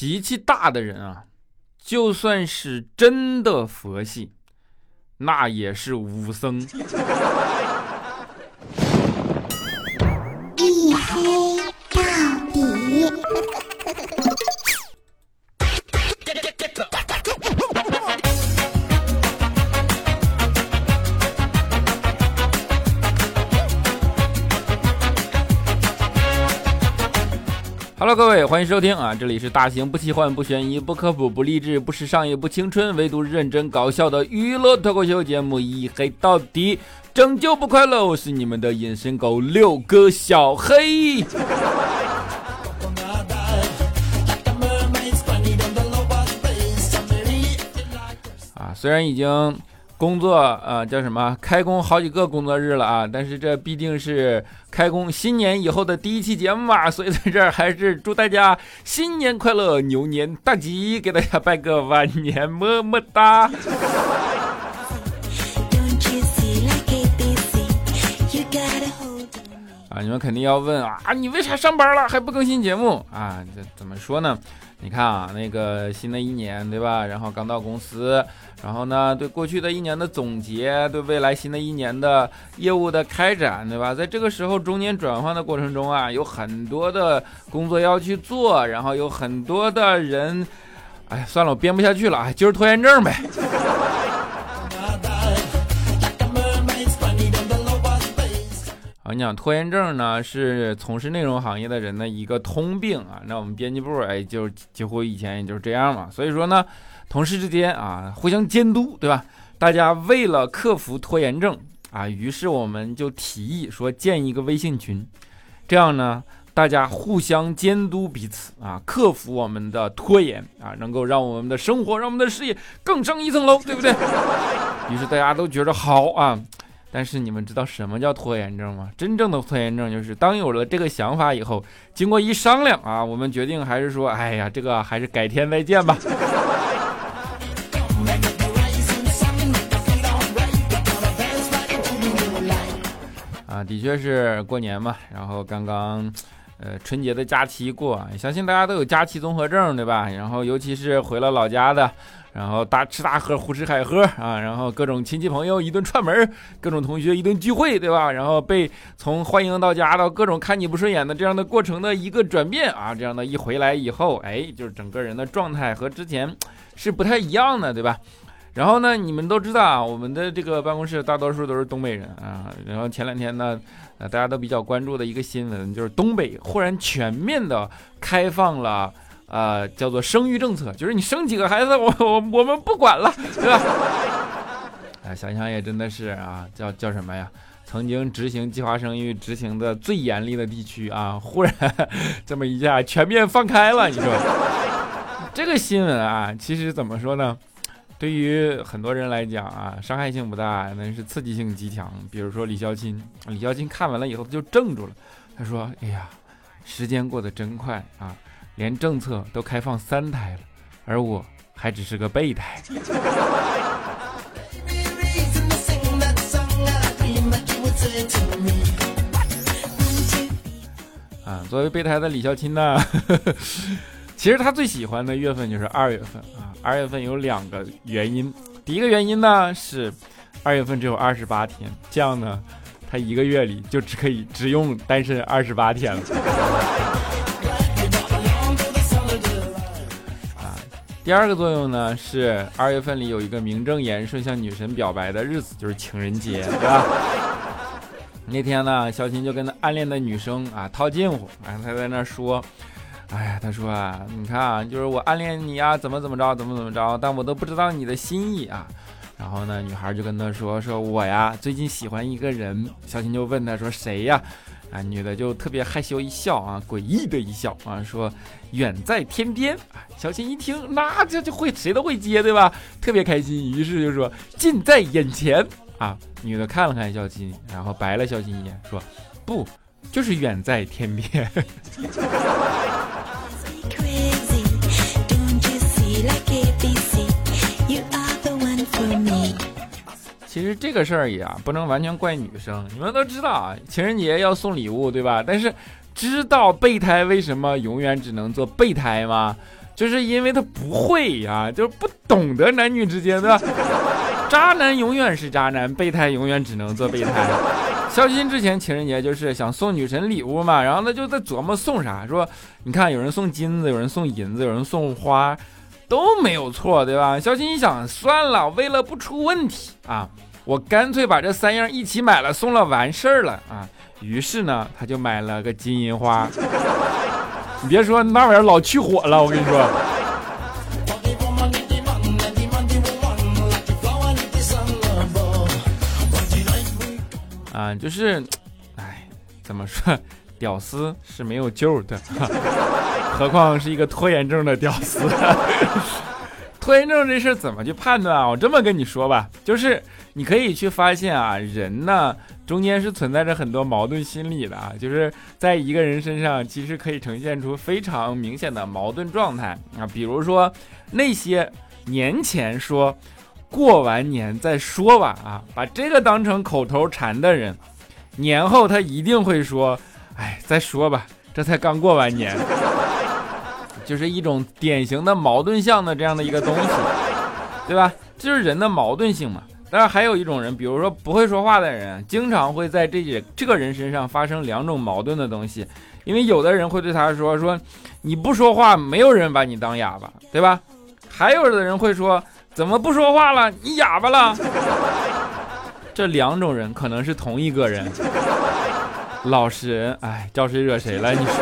脾气大的人啊，就算是真的佛系，那也是武僧。一黑到底。各位，欢迎收听啊！这里是大型不奇幻、不悬疑、不科普、不励志、不时尚也不青春，唯独认真搞笑的娱乐脱口秀节目《一黑到底》，拯救不快乐。我是你们的隐身狗六哥小黑。啊，虽然已经。工作啊，叫什么？开工好几个工作日了啊！但是这毕竟是开工新年以后的第一期节目嘛，所以在这儿还是祝大家新年快乐，牛年大吉，给大家拜个晚年，么么哒！啊，你们肯定要问啊，你为啥上班了还不更新节目啊？这怎么说呢？你看啊，那个新的一年，对吧？然后刚到公司，然后呢，对过去的一年的总结，对未来新的一年的业务的开展，对吧？在这个时候中间转换的过程中啊，有很多的工作要去做，然后有很多的人，哎，算了，我编不下去了啊，就是拖延症呗。我跟你讲，拖延症呢是从事内容行业的人的一个通病啊。那我们编辑部哎，就几乎以前也就是这样嘛。所以说呢，同事之间啊互相监督，对吧？大家为了克服拖延症啊，于是我们就提议说建一个微信群，这样呢大家互相监督彼此啊，克服我们的拖延啊，能够让我们的生活、让我们的事业更上一层楼，对不对？于是大家都觉得好啊。但是你们知道什么叫拖延症吗？真正的拖延症就是当有了这个想法以后，经过一商量啊，我们决定还是说，哎呀，这个还是改天再见吧。啊，的确是过年嘛，然后刚刚，呃，春节的假期过，相信大家都有假期综合症，对吧？然后尤其是回了老家的。然后大吃大喝，胡吃海喝啊！然后各种亲戚朋友一顿串门，各种同学一顿聚会，对吧？然后被从欢迎到家到各种看你不顺眼的这样的过程的一个转变啊！这样的一回来以后，哎，就是整个人的状态和之前是不太一样的，对吧？然后呢，你们都知道啊，我们的这个办公室大多数都是东北人啊。然后前两天呢，呃，大家都比较关注的一个新闻就是东北忽然全面的开放了。呃，叫做生育政策，就是你生几个孩子，我我我们不管了，对吧？哎，想想也真的是啊，叫叫什么呀？曾经执行计划生育执行的最严厉的地区啊，忽然 这么一下全面放开了，你说这个新闻啊，其实怎么说呢？对于很多人来讲啊，伤害性不大，但是刺激性极强。比如说李孝钦，李孝钦看完了以后他就怔住了，他说：“哎呀，时间过得真快啊！”连政策都开放三胎了，而我还只是个备胎。啊，作为备胎的李孝钦呢，其实他最喜欢的月份就是二月份啊。二月份有两个原因，第一个原因呢是二月份只有二十八天，这样呢，他一个月里就只可以只用单身二十八天了。啊第二个作用呢是二月份里有一个名正言顺向女神表白的日子，就是情人节，对吧？那天呢，小琴就跟他暗恋的女生啊套近乎，然后他在那说：“哎呀，他说啊，你看啊，就是我暗恋你啊，怎么怎么着，怎么怎么着，但我都不知道你的心意啊。”然后呢，女孩就跟他说：“说我呀，最近喜欢一个人。”小琴就问他说：“谁呀？”啊，女的就特别害羞一笑啊，诡异的一笑啊，说远在天边。小琴一听，那这就会谁都会接对吧？特别开心，于是就说近在眼前啊。女的看了看小琴，然后白了小琴一眼，说不，就是远在天边。其实这个事儿也啊，不能完全怪女生。你们都知道啊，情人节要送礼物，对吧？但是知道备胎为什么永远只能做备胎吗？就是因为他不会呀，就是不懂得男女之间的。渣男永远是渣男，备胎永远只能做备胎。肖鑫之前情人节就是想送女神礼物嘛，然后他就在琢磨送啥，说你看有人送金子，有人送银子，有人送花，都没有错，对吧？肖鑫一想，算了，为了不出问题啊，我干脆把这三样一起买了，送了完事儿了啊。于是呢，他就买了个金银花。你别说那玩意儿老去火了，我跟你说。啊，就是，哎，怎么说，屌丝是没有救的，何况是一个拖延症的屌丝。拖延症这事怎么去判断啊？我这么跟你说吧，就是你可以去发现啊，人呢中间是存在着很多矛盾心理的啊，就是在一个人身上其实可以呈现出非常明显的矛盾状态啊，比如说那些年前说。过完年再说吧，啊，把这个当成口头禅的人，年后他一定会说，哎，再说吧，这才刚过完年，就是一种典型的矛盾相的这样的一个东西，对吧？就是人的矛盾性嘛。当然还有一种人，比如说不会说话的人，经常会在这些这个人身上发生两种矛盾的东西，因为有的人会对他说说，你不说话，没有人把你当哑巴，对吧？还有的人会说。怎么不说话了？你哑巴了？这两种人可能是同一个人。老实人，哎，招谁惹谁了？你说？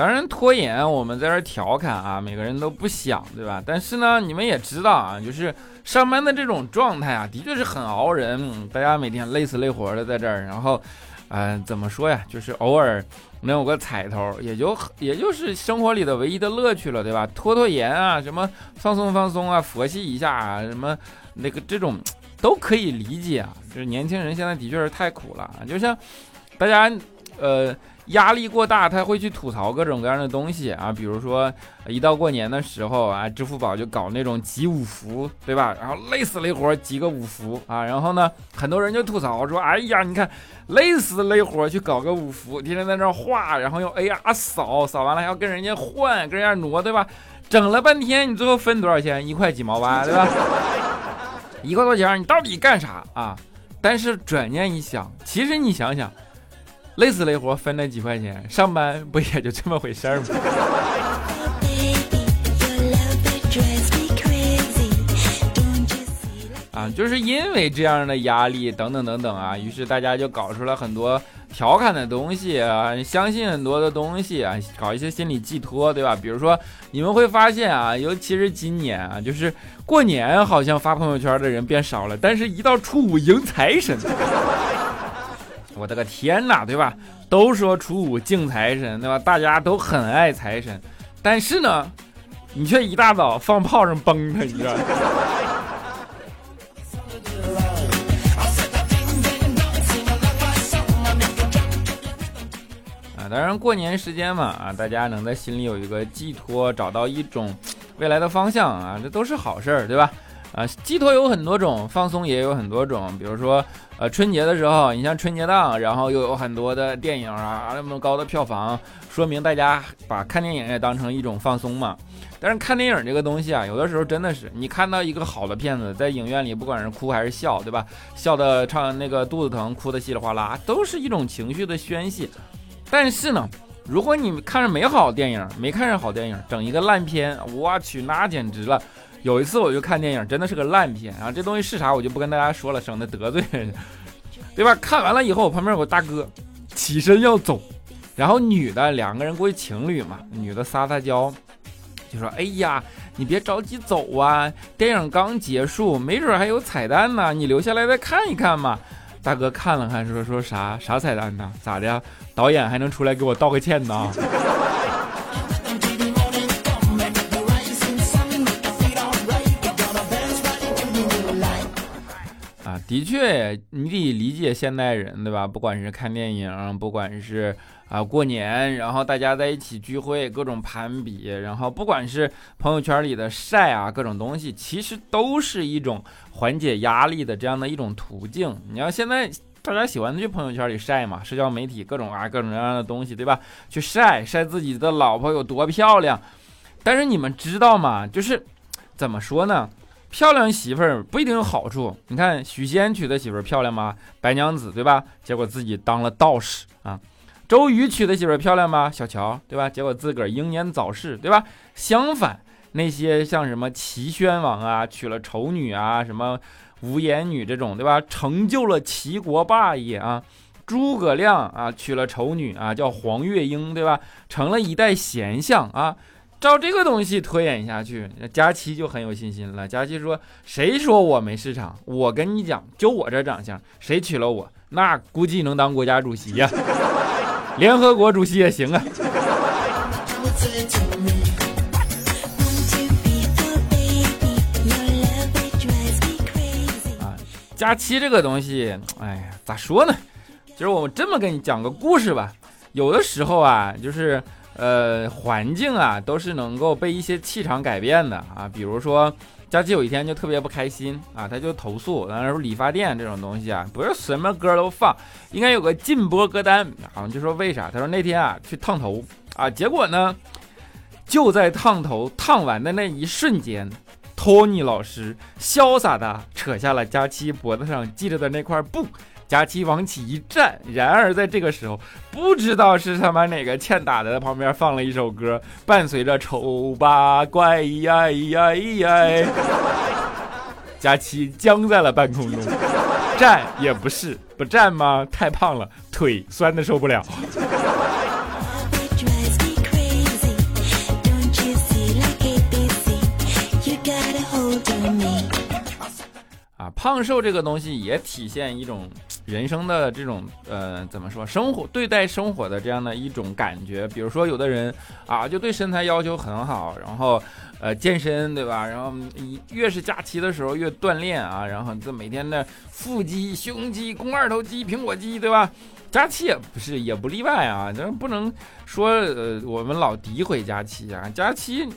当然拖延，我们在这儿调侃啊，每个人都不想，对吧？但是呢，你们也知道啊，就是上班的这种状态啊，的确是很熬人。大家每天累死累活的在这儿，然后，嗯，怎么说呀？就是偶尔。能有个彩头，也就也就是生活里的唯一的乐趣了，对吧？拖拖延啊，什么放松放松啊，佛系一下啊，什么那个这种都可以理解啊。就是年轻人现在的确是太苦了，就像大家呃。压力过大，他会去吐槽各种各样的东西啊，比如说一到过年的时候啊，支付宝就搞那种集五福，对吧？然后累死累活集个五福啊，然后呢，很多人就吐槽说，哎呀，你看累死累活去搞个五福，天天在那画，然后用哎呀扫扫完了还要跟人家换，跟人家挪，对吧？整了半天，你最后分多少钱？一块几毛八，对吧？一块多钱，你到底干啥啊？但是转念一想，其实你想想。累死累活分那几块钱，上班不也就这么回事儿吗？啊，就是因为这样的压力等等等等啊，于是大家就搞出了很多调侃的东西啊，相信很多的东西啊，搞一些心理寄托，对吧？比如说你们会发现啊，尤其是今年啊，就是过年好像发朋友圈的人变少了，但是一到初五迎财神。我的个天哪，对吧？都说初五敬财神，对吧？大家都很爱财神，但是呢，你却一大早放炮仗崩他，你知道？啊，当然过年时间嘛，啊，大家能在心里有一个寄托，找到一种未来的方向啊，这都是好事儿，对吧？啊，寄托有很多种，放松也有很多种。比如说，呃，春节的时候，你像春节档，然后又有很多的电影啊，那么高的票房，说明大家把看电影也当成一种放松嘛。但是看电影这个东西啊，有的时候真的是，你看到一个好的片子，在影院里，不管是哭还是笑，对吧？笑的唱那个肚子疼，哭的稀里哗啦，都是一种情绪的宣泄。但是呢，如果你看着没好电影，没看上好电影，整一个烂片，我去，那简直了。有一次我就看电影，真的是个烂片啊！这东西是啥我就不跟大家说了，省得得罪人，对吧？看完了以后，我旁边有个大哥起身要走，然后女的两个人过去情侣嘛，女的撒撒娇，就说：“哎呀，你别着急走啊，电影刚结束，没准还有彩蛋呢，你留下来再看一看嘛。”大哥看了看，说：“说啥啥彩蛋呢？咋的？导演还能出来给我道个歉呢？”的确，你得理解现代人，对吧？不管是看电影，不管是啊过年，然后大家在一起聚会，各种攀比，然后不管是朋友圈里的晒啊，各种东西，其实都是一种缓解压力的这样的一种途径。你要现在大家喜欢去朋友圈里晒嘛，社交媒体各种啊各种各样的东西，对吧？去晒晒自己的老婆有多漂亮。但是你们知道吗？就是怎么说呢？漂亮媳妇儿不一定有好处。你看许仙娶的媳妇儿漂亮吗？白娘子，对吧？结果自己当了道士啊。周瑜娶的媳妇儿漂亮吗？小乔，对吧？结果自个儿英年早逝，对吧？相反，那些像什么齐宣王啊，娶了丑女啊，什么无颜女这种，对吧？成就了齐国霸业啊。诸葛亮啊，娶了丑女啊，叫黄月英，对吧？成了一代贤相啊。照这个东西推演下去，佳期就很有信心了。佳期说：“谁说我没市场？我跟你讲，就我这长相，谁娶了我，那估计能当国家主席呀，联合国主席也行啊。”啊，佳期这个东西，哎呀，咋说呢？就是我们这么跟你讲个故事吧。有的时候啊，就是。呃，环境啊，都是能够被一些气场改变的啊。比如说，佳琪有一天就特别不开心啊，他就投诉，然后说理发店这种东西啊，不是什么歌都放，应该有个禁播歌单。好像就说为啥？他说那天啊去烫头啊，结果呢，就在烫头烫完的那一瞬间，托尼老师潇洒的扯下了佳期脖子上系着的那块布。佳琪往起一站，然而在这个时候，不知道是他妈哪个欠打的在旁边放了一首歌，伴随着丑八怪呀呀呀，佳琪僵在了半空中，站也不是，不站吗？太胖了，腿酸的受不了。胖瘦这个东西也体现一种。人生的这种呃，怎么说？生活对待生活的这样的一种感觉，比如说有的人啊，就对身材要求很好，然后呃健身，对吧？然后越是假期的时候越锻炼啊，然后这每天的腹肌、胸肌、肱二头肌、苹果肌，对吧？假期也不是也不例外啊，咱不能说呃我们老诋毁假期啊，假期。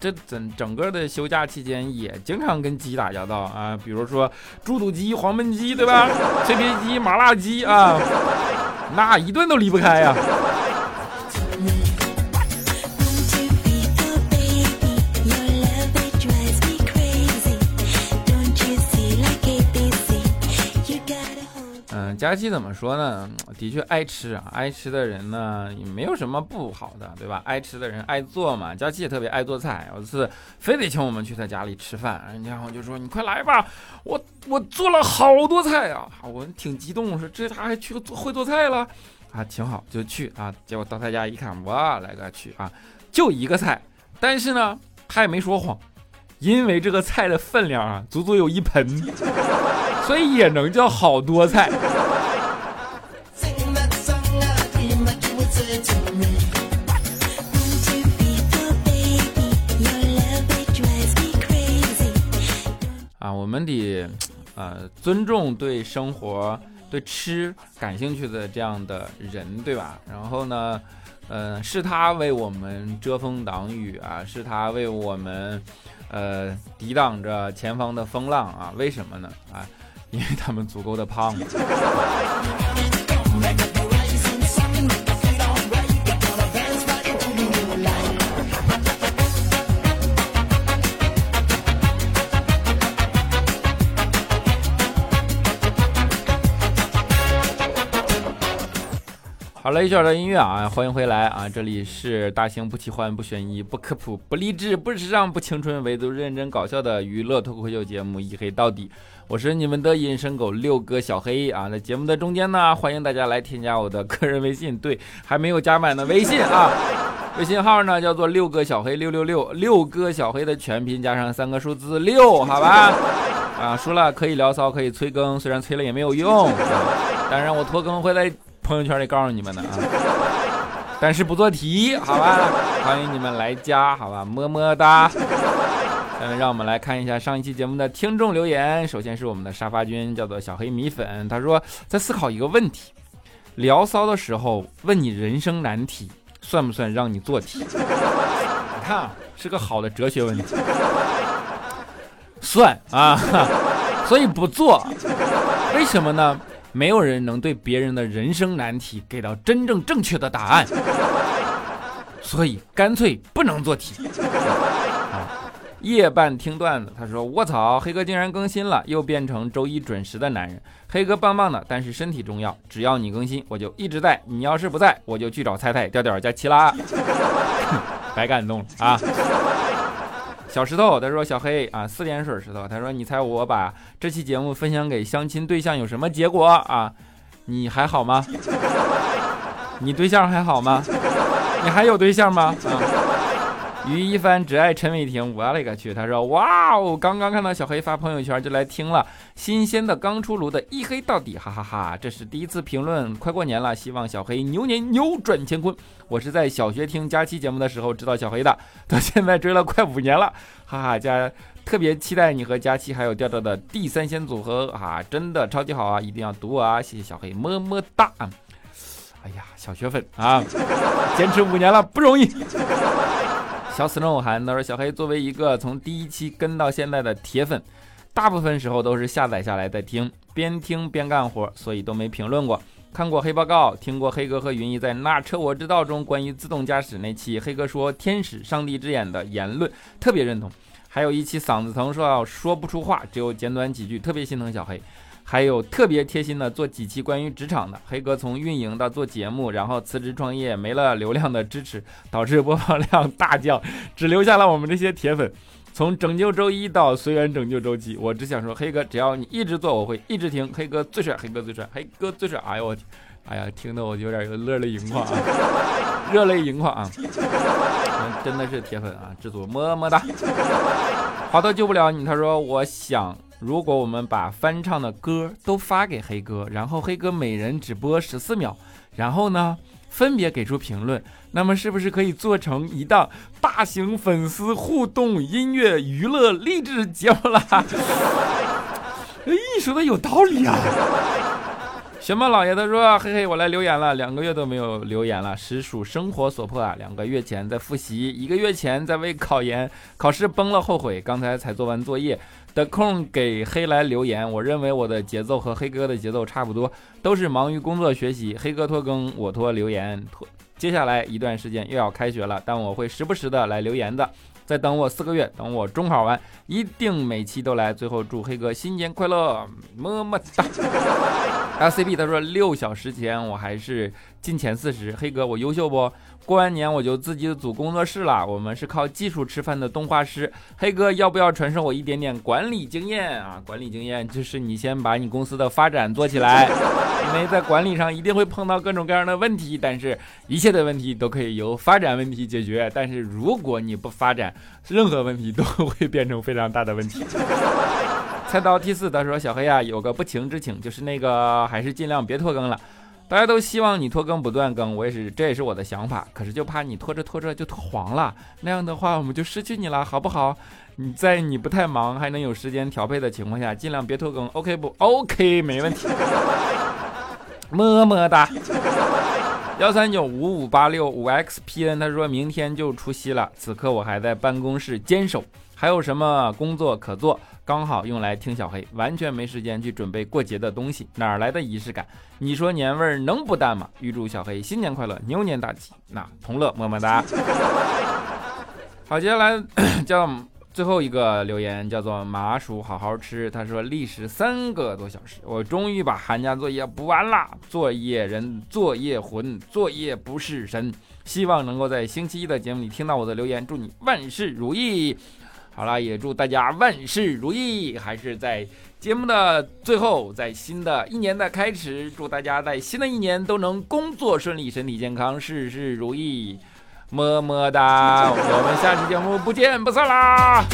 这整整个的休假期间也经常跟鸡打交道啊，比如说猪肚鸡、黄焖鸡，对吧？脆皮鸡、麻辣鸡啊，那一顿都离不开呀。佳期怎么说呢？的确爱吃啊，爱吃的人呢也没有什么不好的，对吧？爱吃的人爱做嘛。佳期也特别爱做菜，有一次非得请我们去他家里吃饭，然后就说：“你快来吧，我我做了好多菜啊！”我挺激动，说：“这他还去会做菜了啊，挺好，就去啊。”结果到他家一看，哇，来个去啊，就一个菜，但是呢，他也没说谎，因为这个菜的分量啊，足足有一盆，所以也能叫好多菜。啊我们得，呃，尊重对生活、对吃感兴趣的这样的人，对吧？然后呢，嗯，是他为我们遮风挡雨啊，是他为我们，呃，抵挡着前方的风浪啊？为什么呢？啊，因为他们足够的胖。好了，一小段音乐啊，欢迎回来啊！这里是大型不奇幻、不悬疑、不科普、不励志、不时尚、不青春，唯独认真搞笑的娱乐脱口秀节目《一黑到底》。我是你们的隐身狗六哥小黑啊！在节目的中间呢，欢迎大家来添加我的个人微信，对，还没有加满的微信啊，微信号呢叫做六哥小黑六六六，六哥小黑的全拼加上三个数字六，好吧？啊，输了可以聊骚，可以催更，虽然催了也没有用，当然我拖更会在。朋友圈里告诉你们的啊，但是不做题，好吧？欢迎你们来加，好吧？么么哒。嗯，让我们来看一下上一期节目的听众留言。首先是我们的沙发君，叫做小黑米粉，他说在思考一个问题：聊骚的时候问你人生难题，算不算让你做题？你看，是个好的哲学问题。算啊，所以不做。为什么呢？没有人能对别人的人生难题给到真正正确的答案，所以干脆不能做题。夜半听段子，他说：“卧槽，黑哥竟然更新了，又变成周一准时的男人。黑哥棒棒的，但是身体重要，只要你更新，我就一直在。你要是不在，我就去找菜菜调调加七啦。白感动了啊！小石头，他说小黑啊，四点水石头，他说你猜我把这期节目分享给相亲对象有什么结果啊？你还好吗？你对象还好吗？你还有对象吗？啊？”于一帆只爱陈伟霆，我勒个去！他说：“哇哦，刚刚看到小黑发朋友圈就来听了，新鲜的刚出炉的一黑到底，哈哈哈！这是第一次评论，快过年了，希望小黑牛年扭转乾坤。我是在小学听佳期节目的时候知道小黑的，到现在追了快五年了，哈哈！家特别期待你和佳期还有调调的第三仙组合啊，真的超级好啊，一定要读啊！谢谢小黑，么么哒！哎呀，小学粉啊，坚持五年了，不容易。”小死人我喊，他说小黑作为一个从第一期跟到现在的铁粉，大部分时候都是下载下来再听，边听边干活，所以都没评论过。看过黑报告，听过黑哥和云姨在那车我知道中关于自动驾驶那期，黑哥说天使上帝之眼的言论特别认同。还有一期嗓子疼说要说不出话，只有简短几句，特别心疼小黑。还有特别贴心的做几期关于职场的黑哥，从运营到做节目，然后辞职创业，没了流量的支持，导致播放量大降，只留下了我们这些铁粉。从拯救周一到随缘拯救周七，我只想说，黑哥，只要你一直做，我会一直听。黑哥最帅，黑哥最帅，黑哥最帅。哎呦我天，哎呀，听得我有点热泪盈眶啊，热泪盈眶啊，真的是铁粉啊，制作么么哒。好的救不了你，他说我想。如果我们把翻唱的歌都发给黑哥，然后黑哥每人只播十四秒，然后呢分别给出评论，那么是不是可以做成一档大型粉丝互动音乐娱乐励志节目了？哎，说的有道理啊！熊猫老爷子说，嘿嘿，我来留言了，两个月都没有留言了，实属生活所迫啊！两个月前在复习，一个月前在为考研考试崩了后悔，刚才才做完作业。的空给黑来留言，我认为我的节奏和黑哥的节奏差不多，都是忙于工作学习。黑哥拖更，我拖留言。拖，接下来一段时间又要开学了，但我会时不时的来留言的。再等我四个月，等我中考完，一定每期都来。最后祝黑哥新年快乐，么么哒。LCB 他说六小时前我还是进前四十，黑哥我优秀不？过完年我就自己组工作室了，我们是靠技术吃饭的动画师。黑哥要不要传授我一点点管理经验啊？管理经验就是你先把你公司的发展做起来，因为在管理上一定会碰到各种各样的问题，但是一切的问题都可以由发展问题解决。但是如果你不发展，任何问题都会变成非常大的问题。菜刀 T 四他说小黑啊，有个不情之请，就是那个还是尽量别拖更了。大家都希望你拖更不断更，我也是，这也是我的想法。可是就怕你拖着拖着就拖黄了，那样的话我们就失去你了，好不好？你在你不太忙还能有时间调配的情况下，尽量别拖更，OK 不？OK，没问题。么么哒。幺三九五五八六五 XPN，他说明天就除夕了，此刻我还在办公室坚守，还有什么工作可做？刚好用来听小黑，完全没时间去准备过节的东西，哪来的仪式感？你说年味儿能不淡吗？预祝小黑新年快乐，牛年大吉！那同乐么么哒。好，接下来 叫最后一个留言，叫做麻薯好好吃。他说历时三个多小时，我终于把寒假作业补完了。作业人，作业魂，作业不是神。希望能够在星期一的节目里听到我的留言，祝你万事如意。好了，也祝大家万事如意。还是在节目的最后，在新的一年的开始，祝大家在新的一年都能工作顺利、身体健康、事事如意。么么哒，我们下期节目不见不散啦！